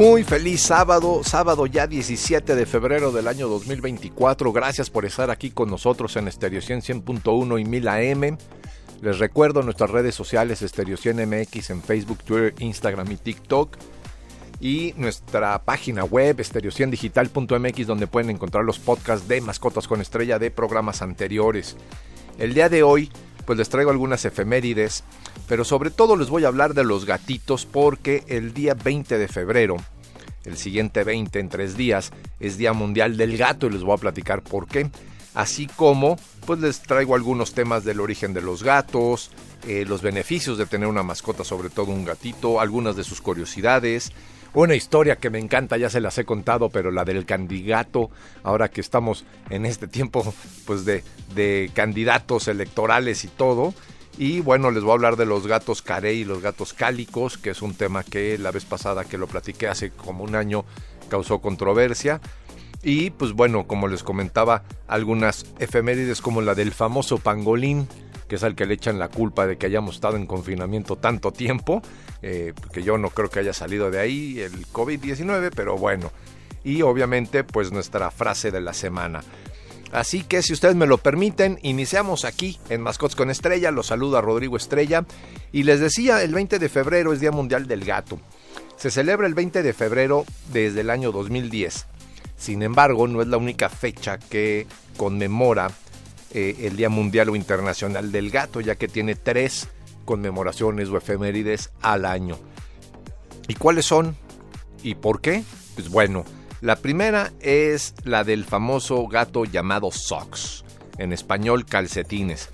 Muy feliz sábado, sábado ya 17 de febrero del año 2024. Gracias por estar aquí con nosotros en Estereo 100.1 y 1000 AM. Les recuerdo nuestras redes sociales Estereo 100 MX en Facebook, Twitter, Instagram y TikTok. Y nuestra página web estereo100digital.mx donde pueden encontrar los podcasts de Mascotas con Estrella de programas anteriores. El día de hoy pues les traigo algunas efemérides, pero sobre todo les voy a hablar de los gatitos porque el día 20 de febrero, el siguiente 20 en tres días, es Día Mundial del Gato y les voy a platicar por qué. Así como pues les traigo algunos temas del origen de los gatos, eh, los beneficios de tener una mascota, sobre todo un gatito, algunas de sus curiosidades, una historia que me encanta, ya se las he contado, pero la del candidato, ahora que estamos en este tiempo pues de, de candidatos electorales y todo. Y bueno, les voy a hablar de los gatos carey y los gatos cálicos, que es un tema que la vez pasada que lo platiqué hace como un año causó controversia. Y pues bueno, como les comentaba, algunas efemérides como la del famoso pangolín, que es al que le echan la culpa de que hayamos estado en confinamiento tanto tiempo, eh, que yo no creo que haya salido de ahí el COVID-19, pero bueno. Y obviamente pues nuestra frase de la semana. Así que si ustedes me lo permiten, iniciamos aquí en Mascots con Estrella. Los saluda Rodrigo Estrella. Y les decía, el 20 de febrero es Día Mundial del Gato. Se celebra el 20 de febrero desde el año 2010. Sin embargo, no es la única fecha que conmemora eh, el Día Mundial o Internacional del Gato, ya que tiene tres conmemoraciones o efemérides al año. ¿Y cuáles son? ¿Y por qué? Pues bueno, la primera es la del famoso gato llamado Socks, en español calcetines.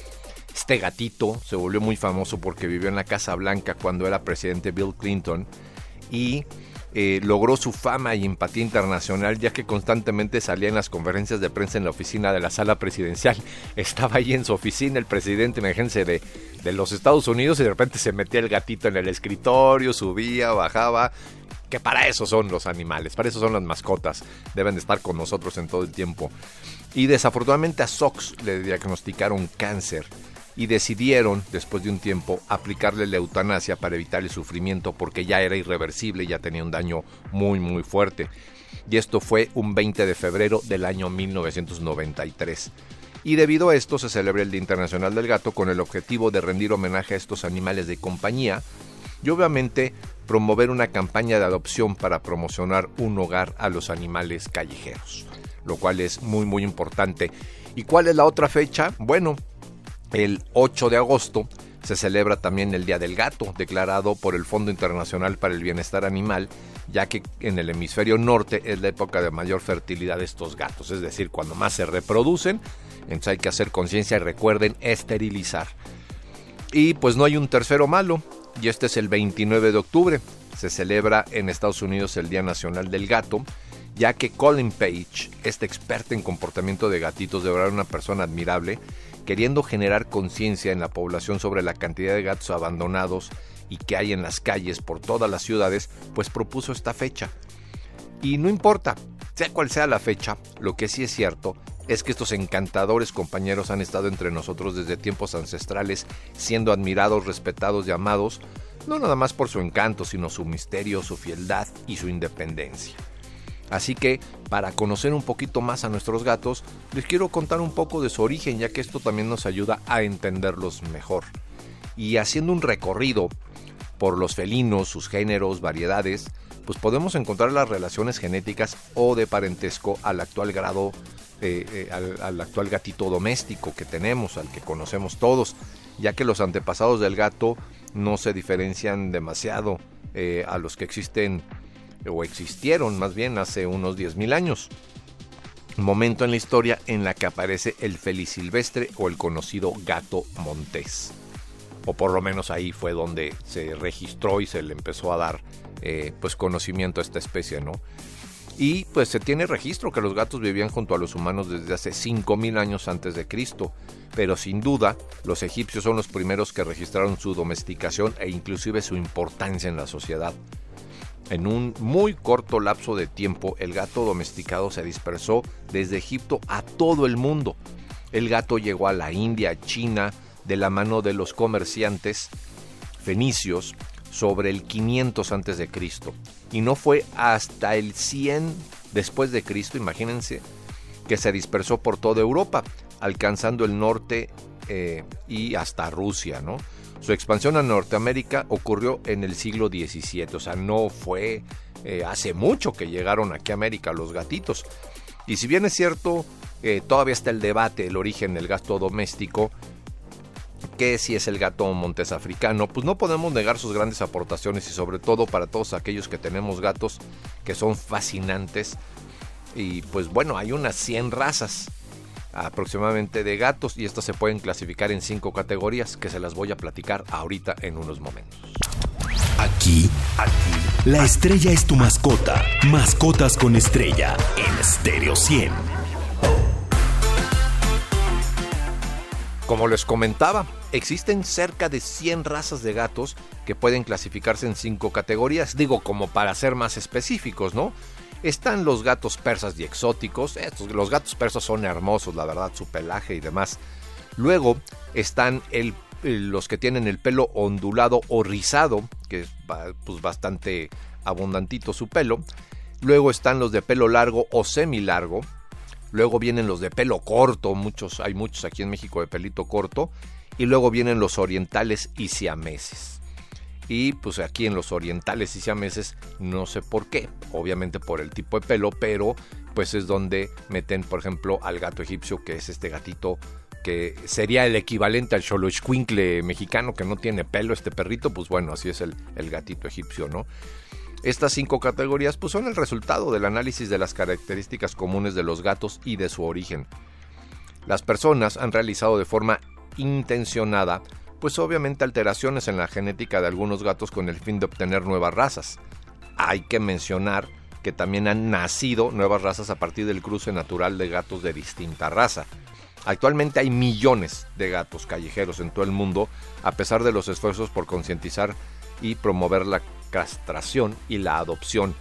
Este gatito se volvió muy famoso porque vivió en la Casa Blanca cuando era presidente Bill Clinton y eh, logró su fama y empatía internacional ya que constantemente salía en las conferencias de prensa en la oficina de la sala presidencial. Estaba ahí en su oficina el presidente, imagínense, de, de los Estados Unidos y de repente se metía el gatito en el escritorio, subía, bajaba. Que para eso son los animales, para eso son las mascotas. Deben de estar con nosotros en todo el tiempo. Y desafortunadamente a Sox le diagnosticaron cáncer y decidieron, después de un tiempo, aplicarle la eutanasia para evitar el sufrimiento porque ya era irreversible y ya tenía un daño muy muy fuerte. Y esto fue un 20 de febrero del año 1993. Y debido a esto se celebra el Día Internacional del Gato con el objetivo de rendir homenaje a estos animales de compañía y obviamente promover una campaña de adopción para promocionar un hogar a los animales callejeros, lo cual es muy muy importante. ¿Y cuál es la otra fecha? Bueno, el 8 de agosto se celebra también el Día del Gato, declarado por el Fondo Internacional para el Bienestar Animal, ya que en el hemisferio norte es la época de mayor fertilidad de estos gatos, es decir, cuando más se reproducen, entonces hay que hacer conciencia y recuerden esterilizar. Y pues no hay un tercero malo, y este es el 29 de octubre, se celebra en Estados Unidos el Día Nacional del Gato, ya que Colin Page, este experto en comportamiento de gatitos, de verdad una persona admirable, queriendo generar conciencia en la población sobre la cantidad de gatos abandonados y que hay en las calles por todas las ciudades, pues propuso esta fecha. Y no importa, sea cual sea la fecha, lo que sí es cierto es que estos encantadores compañeros han estado entre nosotros desde tiempos ancestrales, siendo admirados, respetados y amados, no nada más por su encanto, sino su misterio, su fieldad y su independencia. Así que, para conocer un poquito más a nuestros gatos, les quiero contar un poco de su origen, ya que esto también nos ayuda a entenderlos mejor. Y haciendo un recorrido por los felinos, sus géneros, variedades, pues podemos encontrar las relaciones genéticas o de parentesco al actual grado, eh, eh, al, actual gatito doméstico que tenemos, al que conocemos todos, ya que los antepasados del gato no se diferencian demasiado eh, a los que existen o existieron más bien hace unos 10.000 años. Momento en la historia en la que aparece el feliz-silvestre o el conocido gato montés. O por lo menos ahí fue donde se registró y se le empezó a dar eh, pues conocimiento a esta especie, ¿no? Y pues se tiene registro que los gatos vivían junto a los humanos desde hace 5.000 años antes de Cristo, pero sin duda los egipcios son los primeros que registraron su domesticación e inclusive su importancia en la sociedad. En un muy corto lapso de tiempo, el gato domesticado se dispersó desde Egipto a todo el mundo. El gato llegó a la India, China, de la mano de los comerciantes fenicios sobre el 500 antes de Cristo y no fue hasta el 100 después de Cristo, imagínense, que se dispersó por toda Europa, alcanzando el norte eh, y hasta Rusia, ¿no? Su expansión a Norteamérica ocurrió en el siglo XVII, o sea, no fue eh, hace mucho que llegaron aquí a América los gatitos. Y si bien es cierto, eh, todavía está el debate, el origen del gato doméstico, que si es el gato montés africano, pues no podemos negar sus grandes aportaciones y sobre todo para todos aquellos que tenemos gatos que son fascinantes. Y pues bueno, hay unas 100 razas aproximadamente de gatos y estas se pueden clasificar en cinco categorías que se las voy a platicar ahorita en unos momentos. Aquí, aquí, la estrella es tu mascota. Mascotas con estrella en Stereo 100. Como les comentaba, existen cerca de 100 razas de gatos que pueden clasificarse en cinco categorías, digo como para ser más específicos, ¿no? Están los gatos persas y exóticos. Estos, los gatos persas son hermosos, la verdad, su pelaje y demás. Luego están el, los que tienen el pelo ondulado o rizado, que es pues, bastante abundantito su pelo. Luego están los de pelo largo o semilargo. Luego vienen los de pelo corto, muchos, hay muchos aquí en México de pelito corto. Y luego vienen los orientales y siameses. Y pues aquí en los orientales y siameses, no sé por qué, obviamente por el tipo de pelo, pero pues es donde meten, por ejemplo, al gato egipcio, que es este gatito que sería el equivalente al xoloitzcuincle mexicano, que no tiene pelo este perrito, pues bueno, así es el, el gatito egipcio, ¿no? Estas cinco categorías pues son el resultado del análisis de las características comunes de los gatos y de su origen. Las personas han realizado de forma intencionada pues obviamente alteraciones en la genética de algunos gatos con el fin de obtener nuevas razas. Hay que mencionar que también han nacido nuevas razas a partir del cruce natural de gatos de distinta raza. Actualmente hay millones de gatos callejeros en todo el mundo, a pesar de los esfuerzos por concientizar y promover la castración y la adopción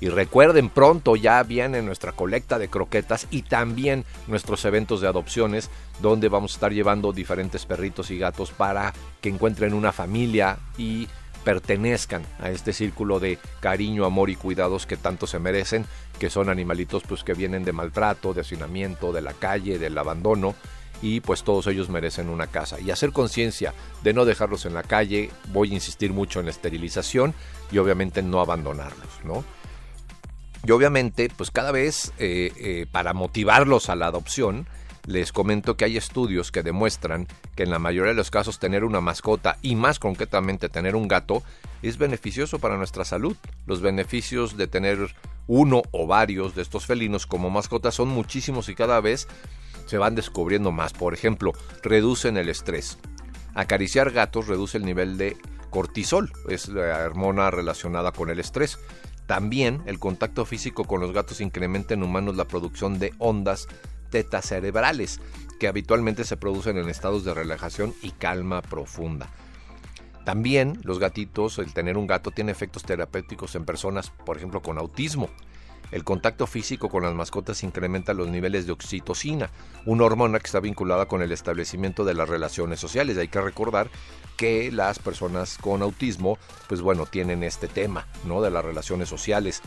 y recuerden, pronto ya viene nuestra colecta de croquetas y también nuestros eventos de adopciones, donde vamos a estar llevando diferentes perritos y gatos para que encuentren una familia y pertenezcan a este círculo de cariño, amor y cuidados que tanto se merecen, que son animalitos pues que vienen de maltrato, de hacinamiento, de la calle, del abandono y pues todos ellos merecen una casa. Y hacer conciencia de no dejarlos en la calle, voy a insistir mucho en la esterilización y obviamente no abandonarlos, ¿no? Y obviamente, pues cada vez eh, eh, para motivarlos a la adopción, les comento que hay estudios que demuestran que en la mayoría de los casos tener una mascota y más concretamente tener un gato es beneficioso para nuestra salud. Los beneficios de tener uno o varios de estos felinos como mascotas son muchísimos y cada vez se van descubriendo más. Por ejemplo, reducen el estrés. Acariciar gatos reduce el nivel de cortisol, es la hormona relacionada con el estrés. También el contacto físico con los gatos incrementa en humanos la producción de ondas tetas cerebrales, que habitualmente se producen en estados de relajación y calma profunda. También los gatitos, el tener un gato tiene efectos terapéuticos en personas, por ejemplo, con autismo. El contacto físico con las mascotas incrementa los niveles de oxitocina, una hormona que está vinculada con el establecimiento de las relaciones sociales. Hay que recordar que las personas con autismo, pues bueno, tienen este tema, ¿no? De las relaciones sociales.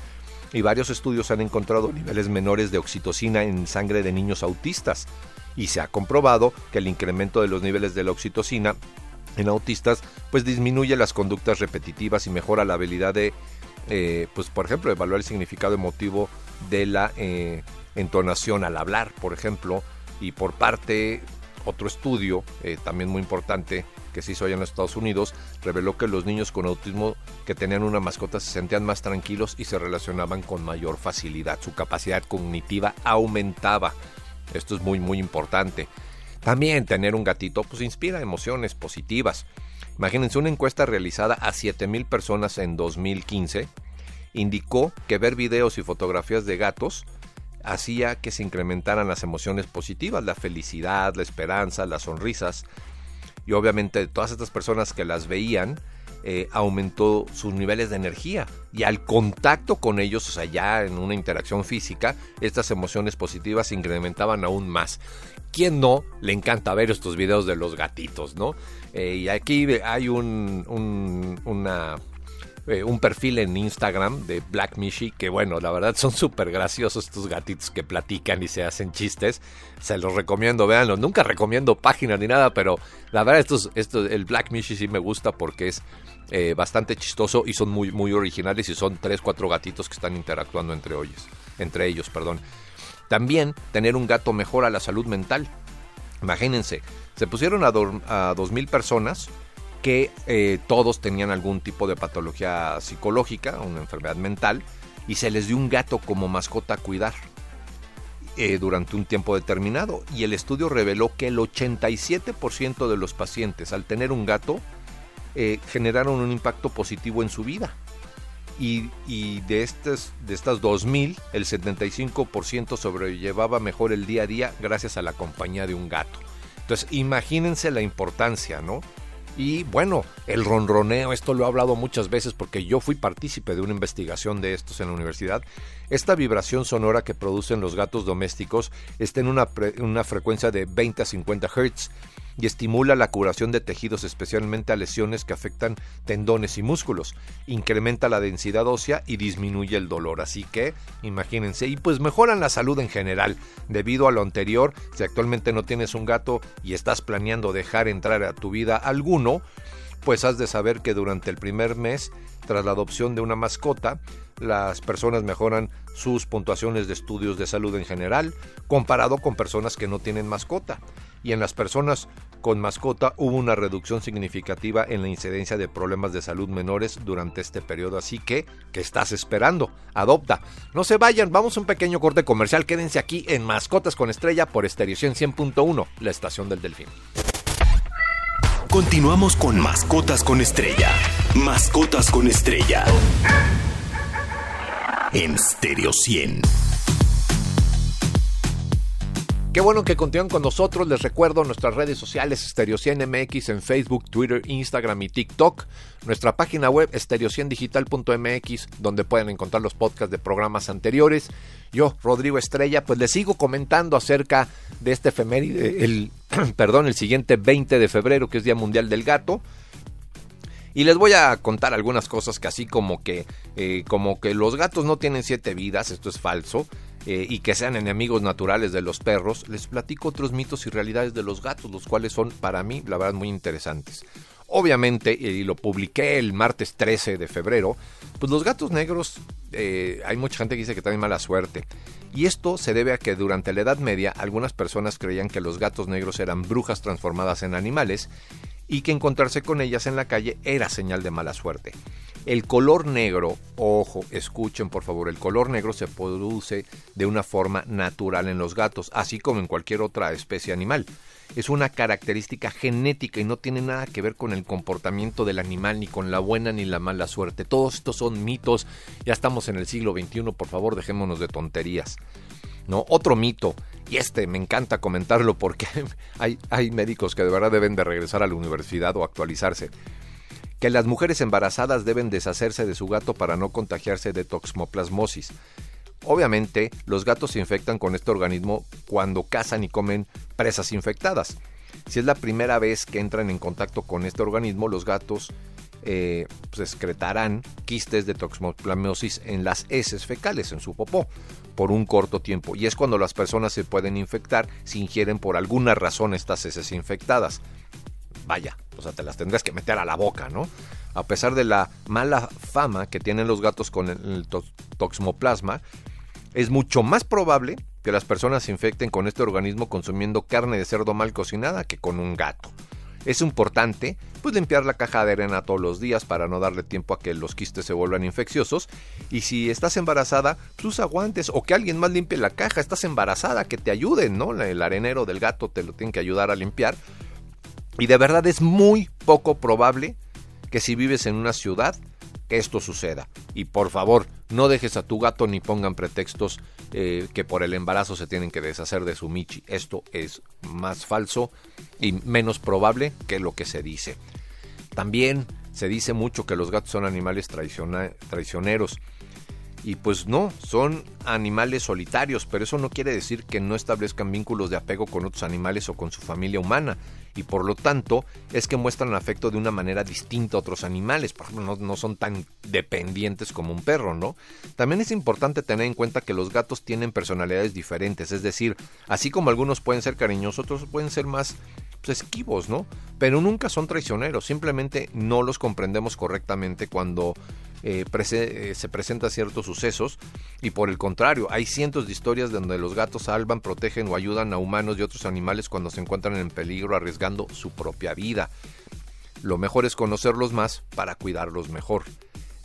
Y varios estudios han encontrado niveles menores de oxitocina en sangre de niños autistas. Y se ha comprobado que el incremento de los niveles de la oxitocina en autistas pues disminuye las conductas repetitivas y mejora la habilidad de eh, pues por ejemplo, evaluar el significado emotivo de la eh, entonación al hablar, por ejemplo, y por parte, otro estudio, eh, también muy importante, que se hizo allá en los Estados Unidos, reveló que los niños con autismo que tenían una mascota se sentían más tranquilos y se relacionaban con mayor facilidad. Su capacidad cognitiva aumentaba. Esto es muy, muy importante. También tener un gatito pues inspira emociones positivas. Imagínense una encuesta realizada a 7.000 personas en 2015 indicó que ver videos y fotografías de gatos hacía que se incrementaran las emociones positivas, la felicidad, la esperanza, las sonrisas. Y obviamente todas estas personas que las veían, eh, aumentó sus niveles de energía. Y al contacto con ellos, o sea, ya en una interacción física, estas emociones positivas se incrementaban aún más. ¿Quién no le encanta ver estos videos de los gatitos, no? Eh, y aquí hay un, una eh, un perfil en Instagram de Black Mishi que bueno, la verdad son súper graciosos estos gatitos que platican y se hacen chistes. Se los recomiendo, véanlo. Nunca recomiendo páginas ni nada, pero la verdad estos, estos, el Black Mishi sí me gusta porque es eh, bastante chistoso y son muy, muy originales y son tres, cuatro gatitos que están interactuando entre ellos. Entre ellos, perdón. También tener un gato mejora la salud mental. Imagínense, se pusieron a, a 2.000 personas que eh, todos tenían algún tipo de patología psicológica, una enfermedad mental, y se les dio un gato como mascota a cuidar eh, durante un tiempo determinado. Y el estudio reveló que el 87% de los pacientes al tener un gato eh, generaron un impacto positivo en su vida. Y, de, estas, de estas 2.000, el 75% sobrellevaba mejor el día a día gracias a la compañía de un gato. Entonces, imagínense la importancia, ¿no? Y bueno, el ronroneo, esto lo he hablado muchas veces porque yo fui partícipe de una investigación de estos en la universidad. Esta vibración sonora que producen los gatos domésticos está en una, una frecuencia de 20 a 50 Hz y estimula la curación de tejidos, especialmente a lesiones que afectan tendones y músculos. Incrementa la densidad ósea y disminuye el dolor. Así que, imagínense, y pues mejoran la salud en general. Debido a lo anterior, si actualmente no tienes un gato y estás planeando dejar entrar a tu vida alguno, pues has de saber que durante el primer mes, tras la adopción de una mascota, las personas mejoran sus puntuaciones de estudios de salud en general, comparado con personas que no tienen mascota y en las personas con mascota hubo una reducción significativa en la incidencia de problemas de salud menores durante este periodo. Así que, ¿qué estás esperando? Adopta. No se vayan, vamos a un pequeño corte comercial. Quédense aquí en Mascotas con Estrella por Estéreo 100.1, la estación del Delfín. Continuamos con Mascotas con Estrella. Mascotas con Estrella. En Stereo 100. Qué bueno que continúan con nosotros. Les recuerdo nuestras redes sociales Stereo MX en Facebook, Twitter, Instagram y TikTok. Nuestra página web stereo100digital.mx donde pueden encontrar los podcasts de programas anteriores. Yo, Rodrigo Estrella, pues les sigo comentando acerca de este efeméride, el, perdón, el siguiente 20 de febrero que es Día Mundial del Gato. Y les voy a contar algunas cosas que así como que, eh, como que los gatos no tienen siete vidas, esto es falso. Eh, y que sean enemigos naturales de los perros, les platico otros mitos y realidades de los gatos, los cuales son para mí, la verdad, muy interesantes. Obviamente, y lo publiqué el martes 13 de febrero, pues los gatos negros, eh, hay mucha gente que dice que tienen mala suerte. Y esto se debe a que durante la Edad Media algunas personas creían que los gatos negros eran brujas transformadas en animales y que encontrarse con ellas en la calle era señal de mala suerte. El color negro, ojo, escuchen por favor, el color negro se produce de una forma natural en los gatos, así como en cualquier otra especie animal. Es una característica genética y no tiene nada que ver con el comportamiento del animal, ni con la buena ni la mala suerte. Todos estos son mitos. Ya estamos en el siglo XXI, por favor, dejémonos de tonterías. Otro mito, y este me encanta comentarlo porque hay, médicos que de verdad deben de regresar a la universidad o actualizarse que las mujeres embarazadas deben deshacerse de su gato para no contagiarse de toxoplasmosis. Obviamente, los gatos se infectan con este organismo cuando cazan y comen presas infectadas. Si es la primera vez que entran en contacto con este organismo, los gatos eh, pues, excretarán quistes de toxoplasmosis en las heces fecales, en su popó, por un corto tiempo. Y es cuando las personas se pueden infectar si ingieren por alguna razón estas heces infectadas vaya, o sea, te las tendrías que meter a la boca, ¿no? A pesar de la mala fama que tienen los gatos con el, toxoplasma, es mucho más probable que las personas se infecten con este organismo consumiendo carne de cerdo mal cocinada que con un gato. Es importante pues limpiar la caja de arena todos los días para no darle tiempo a que los quistes se vuelvan infecciosos. Y si estás embarazada, pues usa guantes o que alguien más limpie la caja. Estás embarazada, que te ayuden, ¿no? El arenero del gato te lo tiene que ayudar a limpiar. Y de verdad es muy poco probable que si vives en una ciudad que esto suceda. Y por favor, no dejes a tu gato ni pongan pretextos eh, que por el embarazo se tienen que deshacer de su Michi. Esto es más falso y menos probable que lo que se dice. También se dice mucho que los gatos son animales traicioneros. Y pues no, son animales solitarios, pero eso no quiere decir que no establezcan vínculos de apego con otros animales o con su familia humana. Y por lo tanto es que muestran afecto de una manera distinta a otros animales. Por ejemplo, no, son tan dependientes como un perro, ¿no? También es importante tener en cuenta que los gatos tienen personalidades diferentes. Es decir, así como algunos pueden ser cariñosos, otros pueden ser más pues, esquivos, ¿no? Pero nunca son traicioneros. Simplemente no los comprendemos correctamente cuando eh, eh, se presentan ciertos sucesos y por el contrario, hay cientos de historias donde los gatos salvan, protegen o ayudan a humanos y otros animales cuando se encuentran en peligro arriesgando su propia vida. Lo mejor es conocerlos más para cuidarlos mejor.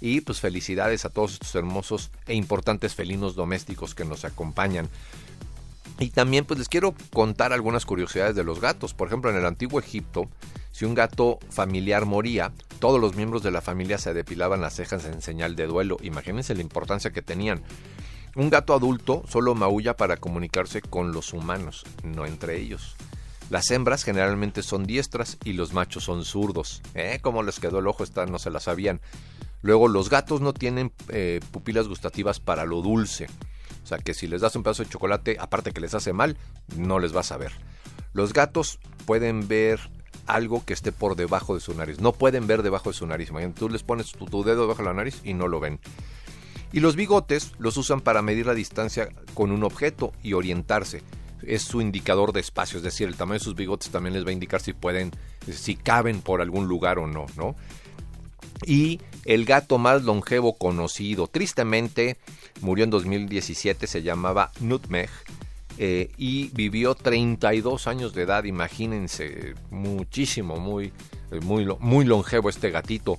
Y pues felicidades a todos estos hermosos e importantes felinos domésticos que nos acompañan. Y también pues les quiero contar algunas curiosidades de los gatos. Por ejemplo, en el antiguo Egipto, si un gato familiar moría, todos los miembros de la familia se depilaban las cejas en señal de duelo. Imagínense la importancia que tenían. Un gato adulto solo maulla para comunicarse con los humanos, no entre ellos. Las hembras generalmente son diestras y los machos son zurdos. ¿Eh? ¿Cómo les quedó el ojo? Esta no se la sabían. Luego, los gatos no tienen eh, pupilas gustativas para lo dulce. O sea que si les das un pedazo de chocolate, aparte que les hace mal, no les vas a ver. Los gatos pueden ver algo que esté por debajo de su nariz. No pueden ver debajo de su nariz. Imagínate, tú les pones tu, dedo debajo de la nariz y no lo ven. Y los bigotes los usan para medir la distancia con un objeto y orientarse. Es su indicador de espacio, es decir, el tamaño de sus bigotes también les va a indicar si pueden, si caben por algún lugar o no, ¿no? Y el gato más longevo conocido, tristemente, murió en 2017, se llamaba Nutmeg eh, y vivió 32 años de edad, imagínense, muchísimo, muy, eh, muy, muy longevo este gatito.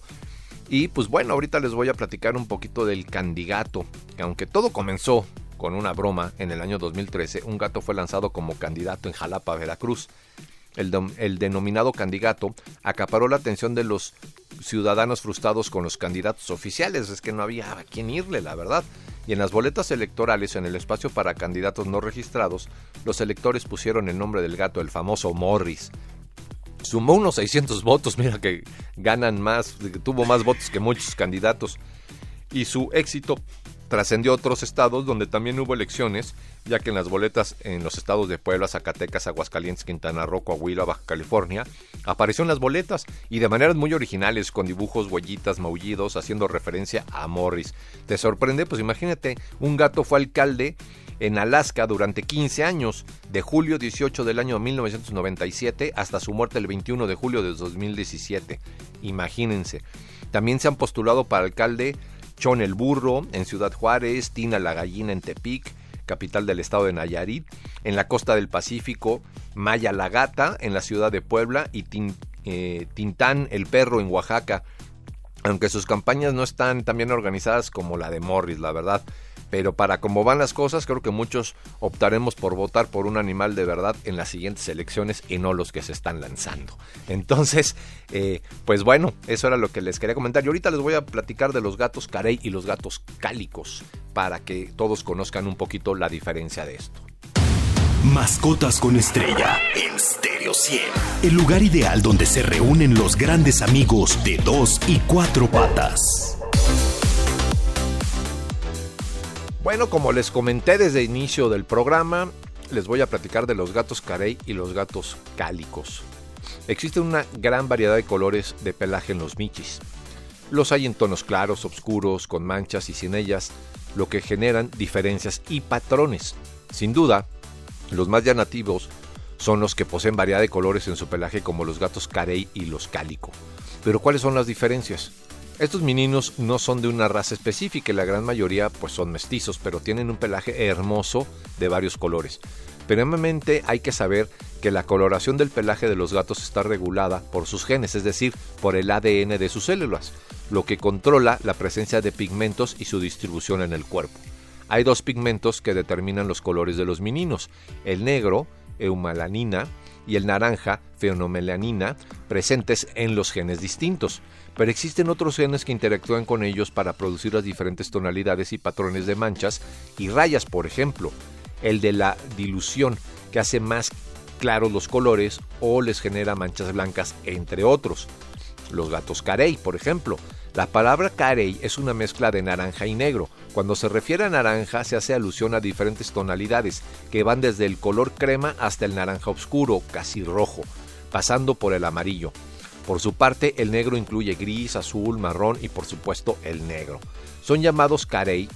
Y pues bueno, ahorita les voy a platicar un poquito del candidato, que aunque todo comenzó con una broma en el año 2013, un gato fue lanzado como candidato en Jalapa, Veracruz. El, denominado candidato acaparó la atención de los ciudadanos frustrados con los candidatos oficiales. Es que no había a quién irle, la verdad y en las boletas electorales en el espacio para candidatos no registrados, los electores pusieron el nombre del gato, el famoso Morris. Sumó unos 600 votos, mira que ganan más, tuvo más votos que muchos candidatos. Y su éxito trascendió a otros estados donde también hubo elecciones, ya que en las boletas en los estados de Puebla, Zacatecas, Aguascalientes, Quintana Roo, Coahuila, Baja California, aparecieron las boletas y de maneras muy originales, con dibujos, huellitas, maullidos, haciendo referencia a Morris. ¿Te sorprende? Pues imagínate, un gato fue alcalde en Alaska durante 15 años, de julio 18 del año 1997 hasta su muerte el 21 de julio de 2017. Imagínense. También se han postulado para alcalde Chon el Burro en Ciudad Juárez, Tina la Gallina en Tepic, capital del estado de Nayarit, en la costa del Pacífico, Maya la Gata en la ciudad de Puebla y eh, Tintán el Perro en Oaxaca. Aunque sus campañas no están tan bien organizadas como la de Morris, la verdad pero para cómo van las cosas, creo que muchos optaremos por votar por un animal de verdad en las siguientes elecciones y no los que se están lanzando. Entonces, eh, pues bueno, eso era lo que les quería comentar. Y ahorita les voy a platicar de los gatos carey y los gatos cálicos para que todos conozcan un poquito la diferencia de esto. Mascotas con estrella en Stereo 100. El lugar ideal donde se reúnen los grandes amigos de dos y cuatro patas. Bueno, como les comenté desde el inicio del programa, les voy a platicar de los gatos carey y los gatos cálicos. Existe una gran variedad de colores de pelaje en los michis. Los hay en tonos claros, oscuros, con manchas y sin ellas, lo que generan diferencias y patrones. Sin duda, los más llamativos son los que poseen variedad de colores en su pelaje como los gatos carey y los cálico. Pero ¿cuáles son las diferencias? Estos meninos no son de una raza específica la gran mayoría pues son mestizos, pero tienen un pelaje hermoso de varios colores. Primeramente hay que saber que la coloración del pelaje de los gatos está regulada por sus genes, es decir, por el ADN de sus células, lo que controla la presencia de pigmentos y su distribución en el cuerpo. Hay dos pigmentos que determinan los colores de los meninos, el negro, eumalanina, y el naranja, fenomelanina, presentes en los genes distintos. Pero existen otros genes que interactúan con ellos para producir las diferentes tonalidades y patrones de manchas y rayas, por ejemplo. El de la dilución, que hace más claros los colores o les genera manchas blancas, entre otros. Los gatos carey, por ejemplo. La palabra carey es una mezcla de naranja y negro. Cuando se refiere a naranja se hace alusión a diferentes tonalidades, que van desde el color crema hasta el naranja oscuro, casi rojo, pasando por el amarillo. Por su parte, el negro incluye gris, azul, marrón y por supuesto el negro. Son llamados carey,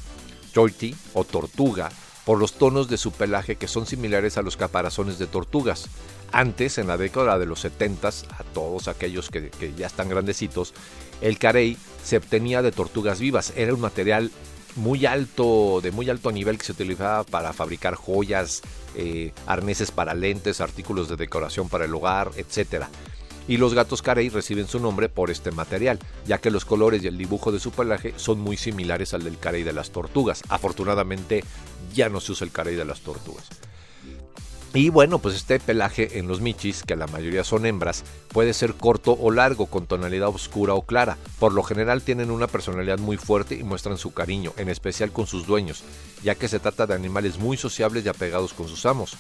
torti o tortuga por los tonos de su pelaje que son similares a los caparazones de tortugas. Antes, en la década de los 70, a todos aquellos que, ya están grandecitos, el carey se obtenía de tortugas vivas. Era un material muy alto, de muy alto nivel que se utilizaba para fabricar joyas, eh, arneses para lentes, artículos de decoración para el hogar, etc. Y los gatos carey reciben su nombre por este material, ya que los colores y el dibujo de su pelaje son muy similares al del carey de las tortugas. Afortunadamente ya no se usa el carey de las tortugas. Y bueno, pues este pelaje en los michis, que la mayoría son hembras, puede ser corto o largo, con tonalidad oscura o clara. Por lo general tienen una personalidad muy fuerte y muestran su cariño, en especial con sus dueños, ya que se trata de animales muy sociables y apegados con sus amos.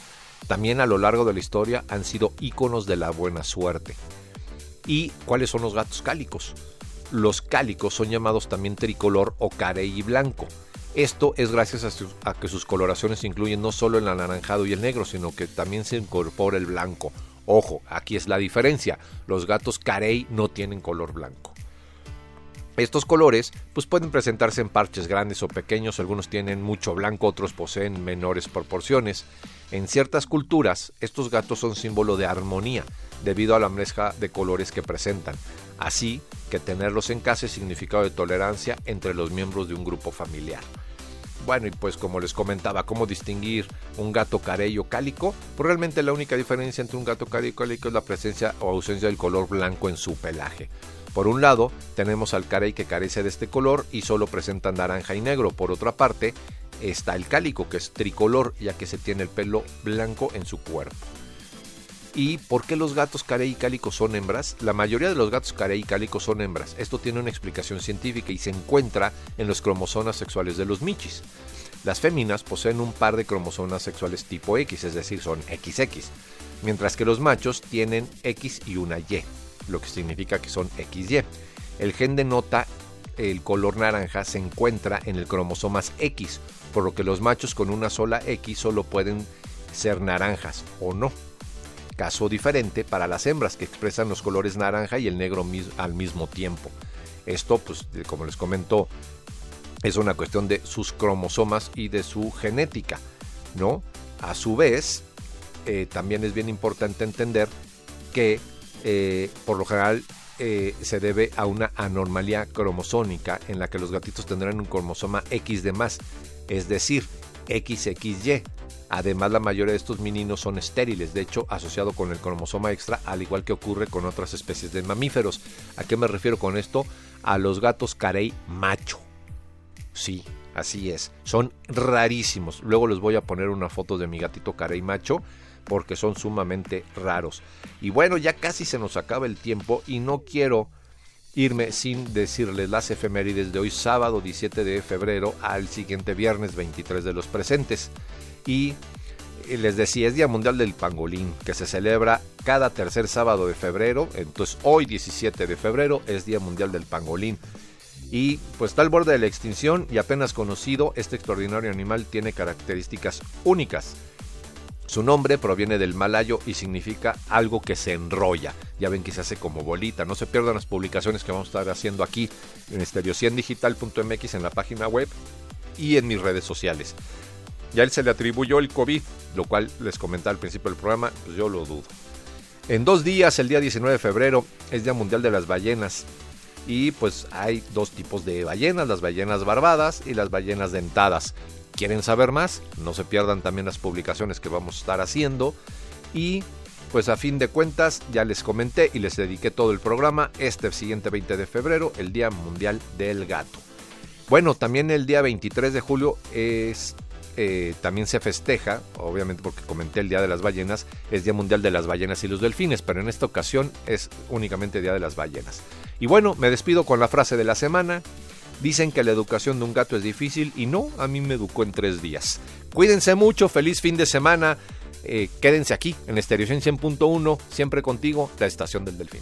También a lo largo de la historia han sido íconos de la buena suerte. ¿Y cuáles son los gatos cálicos? Los cálicos son llamados también tricolor o carey blanco. Esto es gracias a, que sus coloraciones incluyen no solo el anaranjado y el negro, sino que también se incorpora el blanco. Ojo, aquí es la diferencia. Los gatos carey no tienen color blanco. Estos colores pues pueden presentarse en parches grandes o pequeños, algunos tienen mucho blanco, otros poseen menores proporciones. En ciertas culturas, estos gatos son símbolo de armonía, debido a la mezcla de colores que presentan. Así que tenerlos en casa es significado de tolerancia entre los miembros de un grupo familiar. Bueno, y pues como les comentaba, ¿cómo distinguir un gato carey o cálico? Pues realmente la única diferencia entre un gato carey y cálico es la presencia o ausencia del color blanco en su pelaje. Por un lado, tenemos al carey que carece de este color y solo presenta naranja y negro. Por otra parte, está el cálico que es tricolor ya que se tiene el pelo blanco en su cuerpo. ¿Y por qué los gatos carey y cálico son hembras? La mayoría de los gatos carey y cálico son hembras. Esto tiene una explicación científica y se encuentra en los cromosomas sexuales de los michis. Las féminas poseen un par de cromosomas sexuales tipo X, es decir, son XX, mientras que los machos tienen X y una Y, lo que significa que son XY. El gen denota el color naranja se encuentra en el cromosomas X, por lo que los machos con una sola X solo pueden ser naranjas o no caso diferente para las hembras que expresan los colores naranja y el negro al mismo tiempo. Esto, pues, como les comento, es una cuestión de sus cromosomas y de su genética, ¿no? A su vez, eh, también es bien importante entender que eh, por lo general eh, se debe a una anormalidad cromosónica en la que los gatitos tendrán un cromosoma X de más, es decir, XXY, Además, la mayoría de estos mininos son estériles, de hecho, asociado con el cromosoma extra, al igual que ocurre con otras especies de mamíferos. ¿A qué me refiero con esto? A los gatos carey macho. Sí, así es. Son rarísimos. Luego les voy a poner una foto de mi gatito carey macho porque son sumamente raros. Y bueno, ya casi se nos acaba el tiempo y no quiero irme sin decirles las efemérides de hoy sábado 17 de febrero al siguiente viernes 23 de los presentes y les decía, es Día Mundial del Pangolín, que se celebra cada tercer sábado de febrero. Entonces hoy 17 de febrero es Día Mundial del Pangolín. Y pues está al borde de la extinción y apenas conocido, este extraordinario animal tiene características únicas. Su nombre proviene del malayo y significa algo que se enrolla. Ya ven que se hace como bolita. No se pierdan las publicaciones que vamos a estar haciendo aquí en estereociendigital.mx en la página web y en mis redes sociales. Ya él se le atribuyó el COVID, lo cual les comentaba al principio del programa, pues yo lo dudo. En dos días, el día 19 de febrero, es Día Mundial de las Ballenas. Y pues hay dos tipos de ballenas, las ballenas barbadas y las ballenas dentadas. ¿Quieren saber más? No se pierdan también las publicaciones que vamos a estar haciendo. Y pues a fin de cuentas, ya les comenté y les dediqué todo el programa este siguiente 20 de febrero, el Día Mundial del Gato. Bueno, también el día 23 de julio es eh, también se festeja, obviamente porque comenté el Día de las Ballenas, es Día Mundial de las Ballenas y los Delfines, pero en esta ocasión es únicamente Día de las Ballenas. Y bueno, me despido con la frase de la semana. Dicen que la educación de un gato es difícil y no, a mí me educó en tres días. Cuídense mucho, feliz fin de semana. Eh, quédense aquí en Estéreo 100.1, siempre contigo, la estación del Delfín.